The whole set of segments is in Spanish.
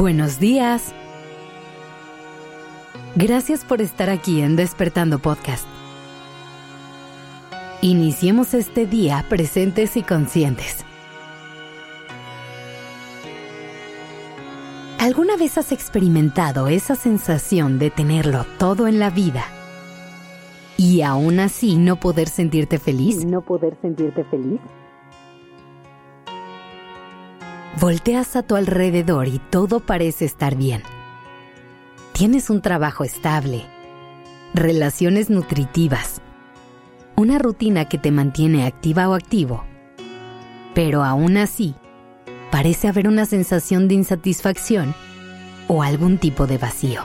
Buenos días. Gracias por estar aquí en Despertando Podcast. Iniciemos este día presentes y conscientes. ¿Alguna vez has experimentado esa sensación de tenerlo todo en la vida y aún así no poder sentirte feliz? No poder sentirte feliz. Volteas a tu alrededor y todo parece estar bien. Tienes un trabajo estable, relaciones nutritivas, una rutina que te mantiene activa o activo, pero aún así parece haber una sensación de insatisfacción o algún tipo de vacío.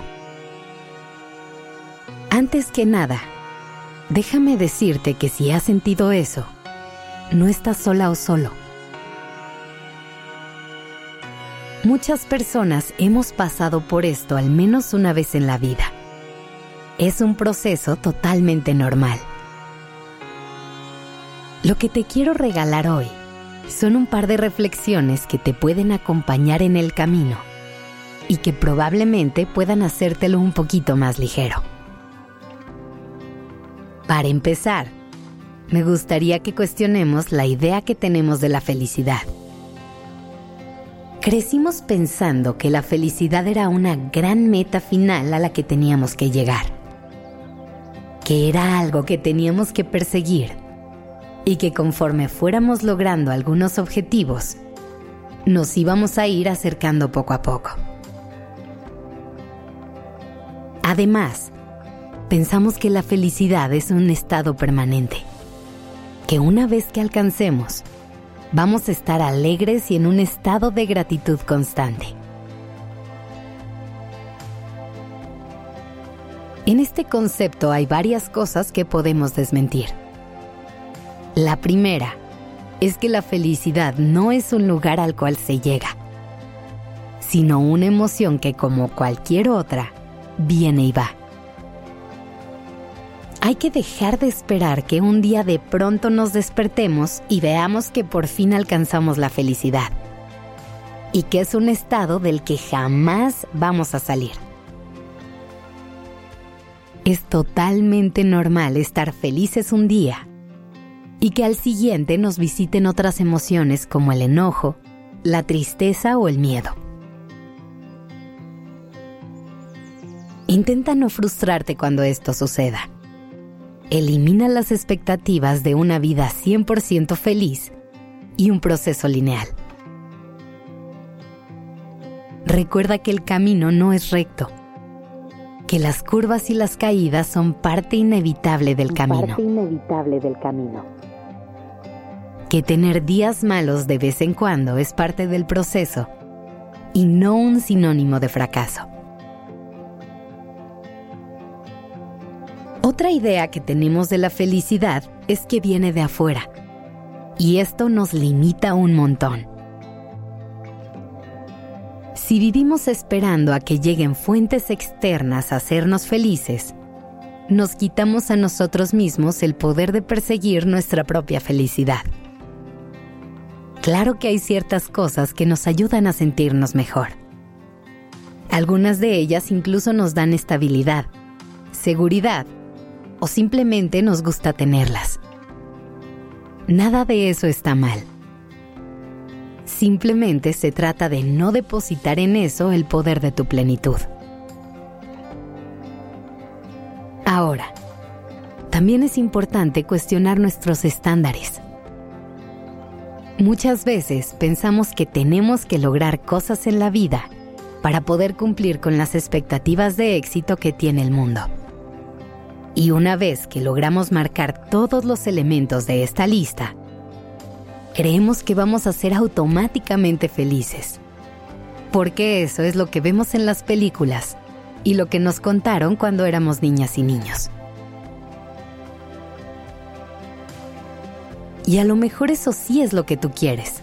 Antes que nada, déjame decirte que si has sentido eso, no estás sola o solo Muchas personas hemos pasado por esto al menos una vez en la vida. Es un proceso totalmente normal. Lo que te quiero regalar hoy son un par de reflexiones que te pueden acompañar en el camino y que probablemente puedan hacértelo un poquito más ligero. Para empezar, me gustaría que cuestionemos la idea que tenemos de la felicidad. Crecimos pensando que la felicidad era una gran meta final a la que teníamos que llegar, que era algo que teníamos que perseguir y que conforme fuéramos logrando algunos objetivos, nos íbamos a ir acercando poco a poco. Además, pensamos que la felicidad es un estado permanente, que una vez que alcancemos, vamos a estar alegres y en un estado de gratitud constante. En este concepto hay varias cosas que podemos desmentir. La primera es que la felicidad no es un lugar al cual se llega, sino una emoción que como cualquier otra, viene y va. Hay que dejar de esperar que un día de pronto nos despertemos y veamos que por fin alcanzamos la felicidad. Y que es un estado del que jamás vamos a salir. Es totalmente normal estar felices un día y que al siguiente nos visiten otras emociones como el enojo, la tristeza o el miedo. Intenta no frustrarte cuando esto suceda elimina las expectativas de una vida 100% feliz y un proceso lineal. Recuerda que el camino no es recto, que las curvas y las caídas son parte inevitable del camino. Parte inevitable del camino. Que tener días malos de vez en cuando es parte del proceso y no un sinónimo de fracaso. Otra idea que tenemos de la felicidad es que viene de afuera. Y esto nos limita un montón. Si vivimos esperando a que lleguen fuentes externas a hacernos felices, nos quitamos a nosotros mismos el poder de perseguir nuestra propia felicidad. Claro que hay ciertas cosas que nos ayudan a sentirnos mejor. Algunas de ellas incluso nos dan estabilidad, seguridad o simplemente nos gusta tenerlas. Nada de eso está mal. Simplemente se trata de no depositar en eso el poder de tu plenitud. Ahora, también es importante cuestionar nuestros estándares. Muchas veces pensamos que tenemos que lograr cosas en la vida para poder cumplir con las expectativas de éxito que tiene el mundo. Y una vez que logramos marcar todos los elementos de esta lista, creemos que vamos a ser automáticamente felices. Porque eso es lo que vemos en las películas y lo que nos contaron cuando éramos niñas y niños. Y a lo mejor eso sí es lo que tú quieres.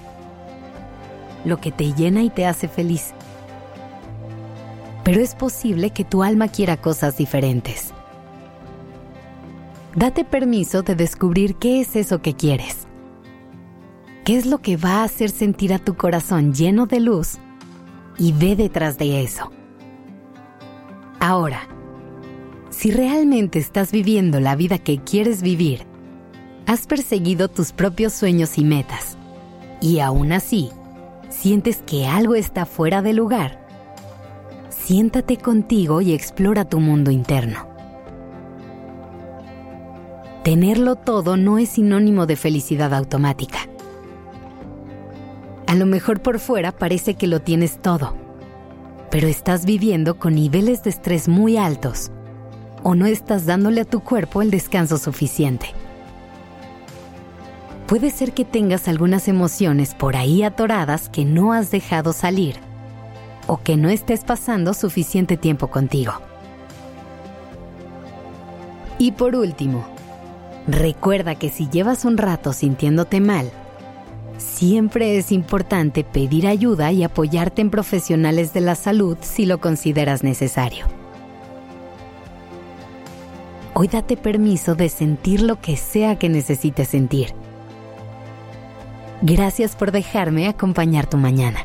Lo que te llena y te hace feliz. Pero es posible que tu alma quiera cosas diferentes. Date permiso de descubrir qué es eso que quieres. ¿Qué es lo que va a hacer sentir a tu corazón lleno de luz y ve detrás de eso. Ahora, si realmente estás viviendo la vida que quieres vivir, has perseguido tus propios sueños y metas, y aún así, sientes que algo está fuera de lugar, siéntate contigo y explora tu mundo interno. Tenerlo todo no es sinónimo de felicidad automática. A lo mejor por fuera parece que lo tienes todo, pero estás viviendo con niveles de estrés muy altos o no estás dándole a tu cuerpo el descanso suficiente. Puede ser que tengas algunas emociones por ahí atoradas que no has dejado salir o que no estés pasando suficiente tiempo contigo. Y por último, recuerda que si llevas un rato sintiéndote mal, siempre es importante pedir ayuda y apoyarte en profesionales de la salud si lo consideras necesario. Hoy date permiso de sentir lo que sea que necesites sentir. Gracias por dejarme acompañar tu mañana.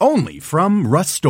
Only from Rust